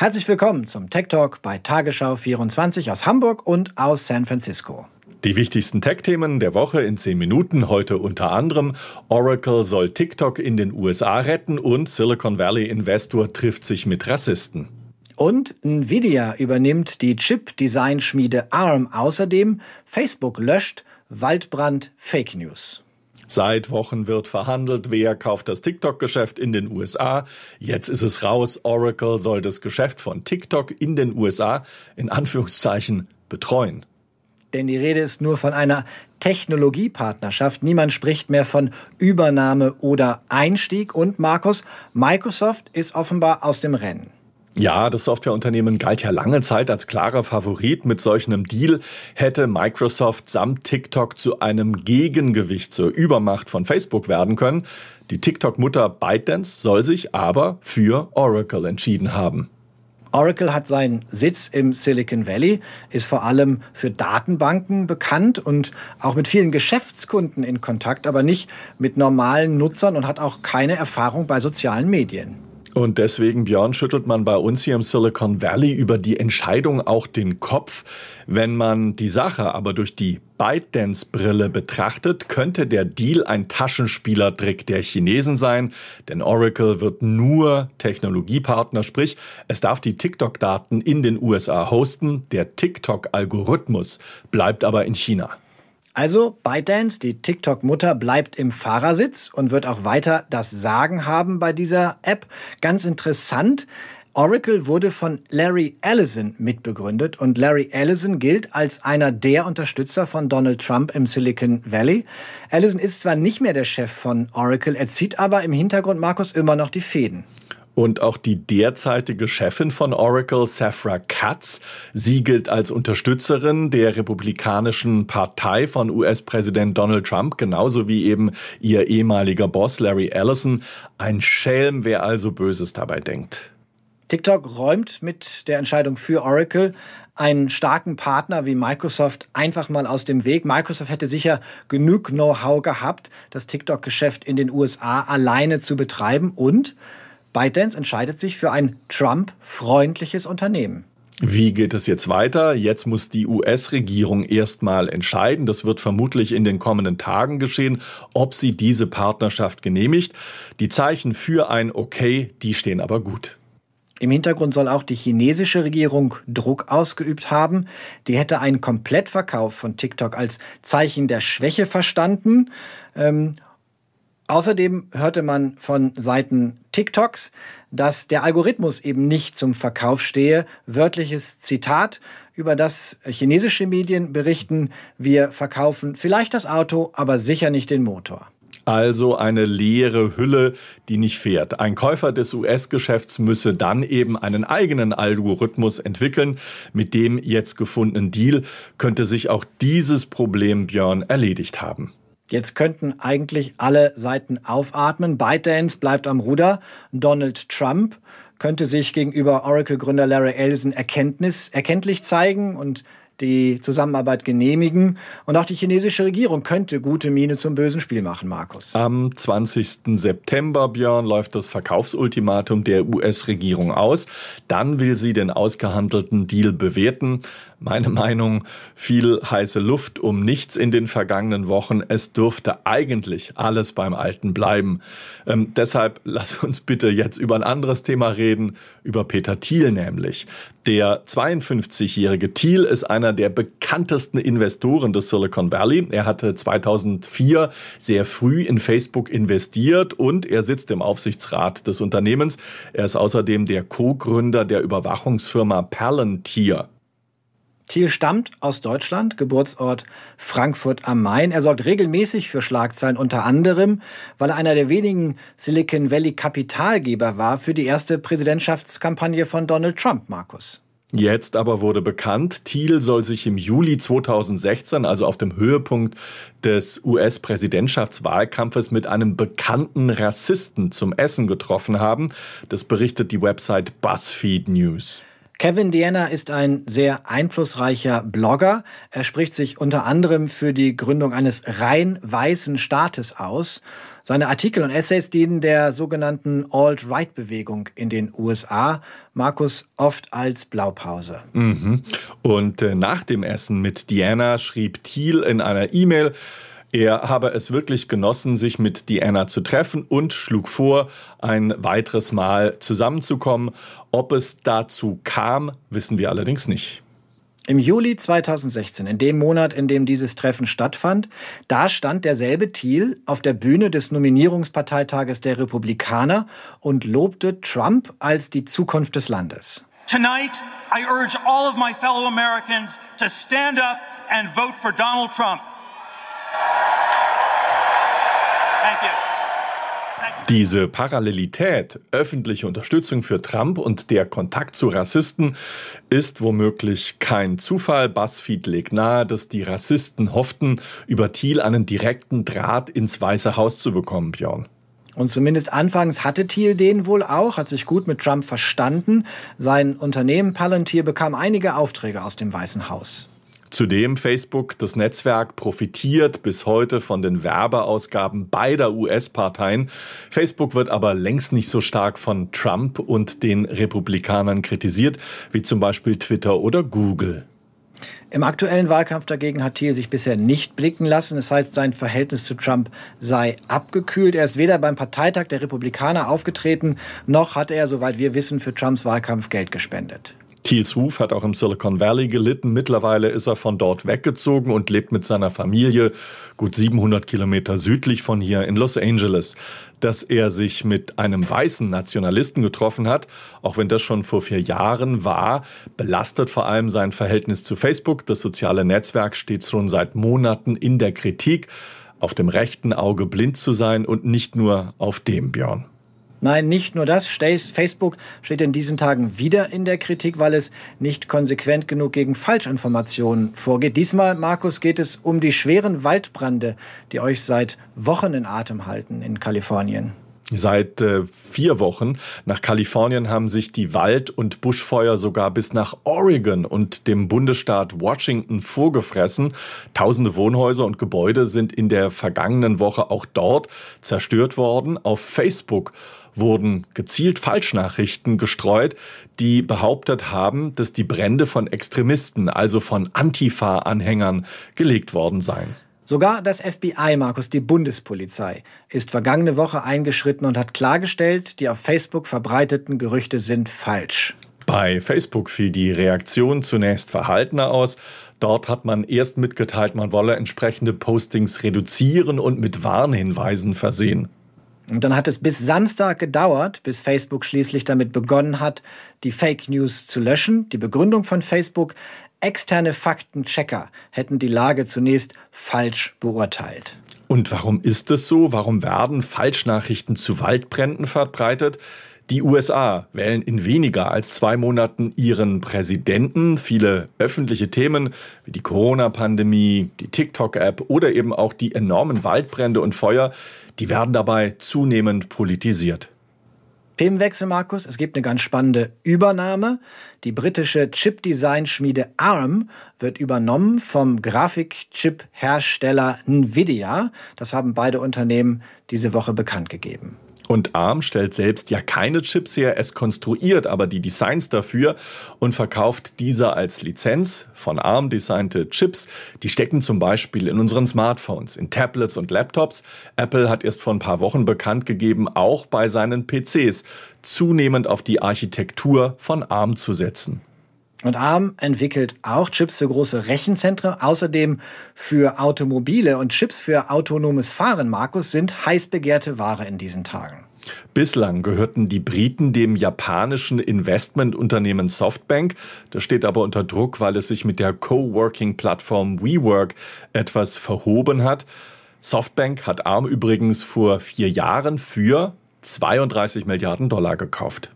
Herzlich willkommen zum Tech Talk bei Tagesschau 24 aus Hamburg und aus San Francisco. Die wichtigsten Tech-Themen der Woche in 10 Minuten. Heute unter anderem Oracle soll TikTok in den USA retten und Silicon Valley Investor trifft sich mit Rassisten. Und Nvidia übernimmt die Chip-Design-Schmiede ARM. Außerdem Facebook löscht Waldbrand Fake News. Seit Wochen wird verhandelt, wer kauft das TikTok-Geschäft in den USA. Jetzt ist es raus. Oracle soll das Geschäft von TikTok in den USA in Anführungszeichen betreuen. Denn die Rede ist nur von einer Technologiepartnerschaft. Niemand spricht mehr von Übernahme oder Einstieg. Und Markus, Microsoft ist offenbar aus dem Rennen. Ja, das Softwareunternehmen galt ja lange Zeit als klarer Favorit. Mit solch einem Deal hätte Microsoft samt TikTok zu einem Gegengewicht zur Übermacht von Facebook werden können. Die TikTok-Mutter ByteDance soll sich aber für Oracle entschieden haben. Oracle hat seinen Sitz im Silicon Valley, ist vor allem für Datenbanken bekannt und auch mit vielen Geschäftskunden in Kontakt, aber nicht mit normalen Nutzern und hat auch keine Erfahrung bei sozialen Medien. Und deswegen, Björn, schüttelt man bei uns hier im Silicon Valley über die Entscheidung auch den Kopf. Wenn man die Sache aber durch die ByteDance-Brille betrachtet, könnte der Deal ein Taschenspielertrick der Chinesen sein, denn Oracle wird nur Technologiepartner, sprich, es darf die TikTok-Daten in den USA hosten, der TikTok-Algorithmus bleibt aber in China. Also ByteDance, die TikTok-Mutter, bleibt im Fahrersitz und wird auch weiter das Sagen haben bei dieser App. Ganz interessant. Oracle wurde von Larry Ellison mitbegründet und Larry Ellison gilt als einer der Unterstützer von Donald Trump im Silicon Valley. Ellison ist zwar nicht mehr der Chef von Oracle, er zieht aber im Hintergrund Markus immer noch die Fäden. Und auch die derzeitige Chefin von Oracle, Safra Katz, sie gilt als Unterstützerin der Republikanischen Partei von US-Präsident Donald Trump, genauso wie eben ihr ehemaliger Boss Larry Ellison. Ein Schelm, wer also Böses dabei denkt. TikTok räumt mit der Entscheidung für Oracle einen starken Partner wie Microsoft einfach mal aus dem Weg. Microsoft hätte sicher genug Know-how gehabt, das TikTok-Geschäft in den USA alleine zu betreiben und ByteDance entscheidet sich für ein Trump-freundliches Unternehmen. Wie geht es jetzt weiter? Jetzt muss die US-Regierung erstmal entscheiden. Das wird vermutlich in den kommenden Tagen geschehen, ob sie diese Partnerschaft genehmigt. Die Zeichen für ein Okay, die stehen aber gut. Im Hintergrund soll auch die chinesische Regierung Druck ausgeübt haben. Die hätte einen Komplettverkauf von TikTok als Zeichen der Schwäche verstanden. Ähm, Außerdem hörte man von Seiten TikToks, dass der Algorithmus eben nicht zum Verkauf stehe. Wörtliches Zitat, über das chinesische Medien berichten, wir verkaufen vielleicht das Auto, aber sicher nicht den Motor. Also eine leere Hülle, die nicht fährt. Ein Käufer des US-Geschäfts müsse dann eben einen eigenen Algorithmus entwickeln. Mit dem jetzt gefundenen Deal könnte sich auch dieses Problem Björn erledigt haben. Jetzt könnten eigentlich alle Seiten aufatmen. ByteDance bleibt am Ruder. Donald Trump könnte sich gegenüber Oracle-Gründer Larry Ellison Erkenntnis, erkenntlich zeigen und die Zusammenarbeit genehmigen. Und auch die chinesische Regierung könnte gute Miene zum bösen Spiel machen, Markus. Am 20. September, Björn, läuft das Verkaufsultimatum der US-Regierung aus. Dann will sie den ausgehandelten Deal bewerten. Meine Meinung, viel heiße Luft um nichts in den vergangenen Wochen. Es dürfte eigentlich alles beim Alten bleiben. Ähm, deshalb lass uns bitte jetzt über ein anderes Thema reden, über Peter Thiel nämlich. Der 52-jährige Thiel ist einer der bekanntesten Investoren des Silicon Valley. Er hatte 2004 sehr früh in Facebook investiert und er sitzt im Aufsichtsrat des Unternehmens. Er ist außerdem der Co-Gründer der Überwachungsfirma Palantir. Thiel stammt aus Deutschland, Geburtsort Frankfurt am Main. Er sorgt regelmäßig für Schlagzeilen, unter anderem, weil er einer der wenigen Silicon Valley Kapitalgeber war für die erste Präsidentschaftskampagne von Donald Trump, Markus. Jetzt aber wurde bekannt, Thiel soll sich im Juli 2016, also auf dem Höhepunkt des US-Präsidentschaftswahlkampfes, mit einem bekannten Rassisten zum Essen getroffen haben. Das berichtet die Website BuzzFeed News. Kevin Diana ist ein sehr einflussreicher Blogger. Er spricht sich unter anderem für die Gründung eines rein weißen Staates aus. Seine Artikel und Essays dienen der sogenannten Alt-Right-Bewegung in den USA, Markus oft als Blaupause. Mhm. Und äh, nach dem Essen mit Diana schrieb Thiel in einer E-Mail, er habe es wirklich genossen, sich mit Diana zu treffen und schlug vor, ein weiteres Mal zusammenzukommen. Ob es dazu kam, wissen wir allerdings nicht. Im Juli 2016, in dem Monat, in dem dieses Treffen stattfand, da stand derselbe Thiel auf der Bühne des Nominierungsparteitages der Republikaner und lobte Trump als die Zukunft des Landes. Tonight, I urge all of my fellow Americans to stand up and vote for Donald Trump. Diese Parallelität, öffentliche Unterstützung für Trump und der Kontakt zu Rassisten ist womöglich kein Zufall. BuzzFeed legt nahe, dass die Rassisten hofften, über Thiel einen direkten Draht ins Weiße Haus zu bekommen, Björn. Und zumindest anfangs hatte Thiel den wohl auch, hat sich gut mit Trump verstanden. Sein Unternehmen Palantir bekam einige Aufträge aus dem Weißen Haus. Zudem Facebook, das Netzwerk, profitiert bis heute von den Werbeausgaben beider US-Parteien. Facebook wird aber längst nicht so stark von Trump und den Republikanern kritisiert, wie zum Beispiel Twitter oder Google. Im aktuellen Wahlkampf dagegen hat Thiel sich bisher nicht blicken lassen. Das heißt, sein Verhältnis zu Trump sei abgekühlt. Er ist weder beim Parteitag der Republikaner aufgetreten, noch hat er, soweit wir wissen, für Trumps Wahlkampf Geld gespendet. Thiels Ruf hat auch im Silicon Valley gelitten. Mittlerweile ist er von dort weggezogen und lebt mit seiner Familie gut 700 Kilometer südlich von hier in Los Angeles. Dass er sich mit einem weißen Nationalisten getroffen hat, auch wenn das schon vor vier Jahren war, belastet vor allem sein Verhältnis zu Facebook. Das soziale Netzwerk steht schon seit Monaten in der Kritik, auf dem rechten Auge blind zu sein und nicht nur auf dem Björn. Nein, nicht nur das. Facebook steht in diesen Tagen wieder in der Kritik, weil es nicht konsequent genug gegen Falschinformationen vorgeht. Diesmal, Markus, geht es um die schweren Waldbrände, die euch seit Wochen in Atem halten in Kalifornien. Seit äh, vier Wochen nach Kalifornien haben sich die Wald- und Buschfeuer sogar bis nach Oregon und dem Bundesstaat Washington vorgefressen. Tausende Wohnhäuser und Gebäude sind in der vergangenen Woche auch dort zerstört worden. Auf Facebook wurden gezielt Falschnachrichten gestreut, die behauptet haben, dass die Brände von Extremisten, also von Antifa-Anhängern, gelegt worden seien. Sogar das FBI, Markus, die Bundespolizei, ist vergangene Woche eingeschritten und hat klargestellt, die auf Facebook verbreiteten Gerüchte sind falsch. Bei Facebook fiel die Reaktion zunächst verhaltener aus. Dort hat man erst mitgeteilt, man wolle entsprechende Postings reduzieren und mit Warnhinweisen versehen. Und dann hat es bis Samstag gedauert, bis Facebook schließlich damit begonnen hat, die Fake News zu löschen. Die Begründung von Facebook, externe Faktenchecker hätten die Lage zunächst falsch beurteilt. Und warum ist es so? Warum werden Falschnachrichten zu Waldbränden verbreitet? Die USA wählen in weniger als zwei Monaten ihren Präsidenten. Viele öffentliche Themen wie die Corona-Pandemie, die TikTok-App oder eben auch die enormen Waldbrände und Feuer, die werden dabei zunehmend politisiert. Themenwechsel, Markus. Es gibt eine ganz spannende Übernahme. Die britische Chip-Design-Schmiede ARM wird übernommen vom Grafikchip-Hersteller Nvidia. Das haben beide Unternehmen diese Woche bekannt gegeben. Und ARM stellt selbst ja keine Chips her, es konstruiert aber die Designs dafür und verkauft diese als Lizenz. Von ARM designte Chips, die stecken zum Beispiel in unseren Smartphones, in Tablets und Laptops. Apple hat erst vor ein paar Wochen bekannt gegeben, auch bei seinen PCs zunehmend auf die Architektur von ARM zu setzen. Und ARM entwickelt auch Chips für große Rechenzentren, außerdem für Automobile und Chips für autonomes Fahren, Markus, sind heiß begehrte Ware in diesen Tagen. Bislang gehörten die Briten dem japanischen Investmentunternehmen Softbank. Das steht aber unter Druck, weil es sich mit der Coworking-Plattform WeWork etwas verhoben hat. Softbank hat ARM übrigens vor vier Jahren für 32 Milliarden Dollar gekauft.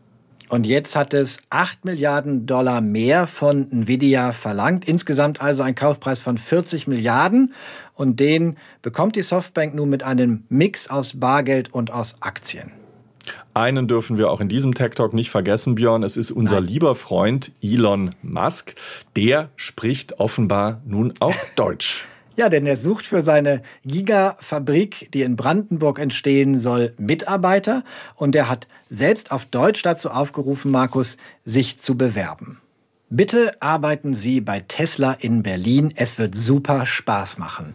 Und jetzt hat es 8 Milliarden Dollar mehr von Nvidia verlangt. Insgesamt also ein Kaufpreis von 40 Milliarden. Und den bekommt die Softbank nun mit einem Mix aus Bargeld und aus Aktien. Einen dürfen wir auch in diesem Tech Talk nicht vergessen, Björn. Es ist unser Nein. lieber Freund Elon Musk. Der spricht offenbar nun auch Deutsch. Ja, denn er sucht für seine Gigafabrik, die in Brandenburg entstehen soll, Mitarbeiter. Und er hat selbst auf Deutsch dazu aufgerufen, Markus, sich zu bewerben. Bitte arbeiten Sie bei Tesla in Berlin. Es wird super Spaß machen.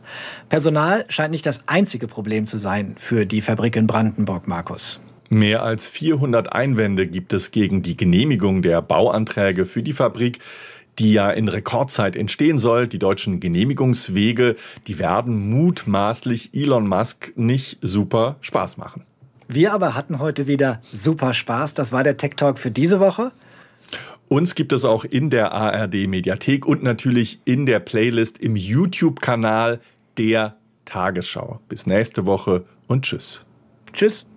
Personal scheint nicht das einzige Problem zu sein für die Fabrik in Brandenburg, Markus. Mehr als 400 Einwände gibt es gegen die Genehmigung der Bauanträge für die Fabrik die ja in Rekordzeit entstehen soll. Die deutschen Genehmigungswege, die werden mutmaßlich Elon Musk nicht super Spaß machen. Wir aber hatten heute wieder super Spaß. Das war der Tech Talk für diese Woche. Uns gibt es auch in der ARD Mediathek und natürlich in der Playlist im YouTube-Kanal der Tagesschau. Bis nächste Woche und tschüss. Tschüss.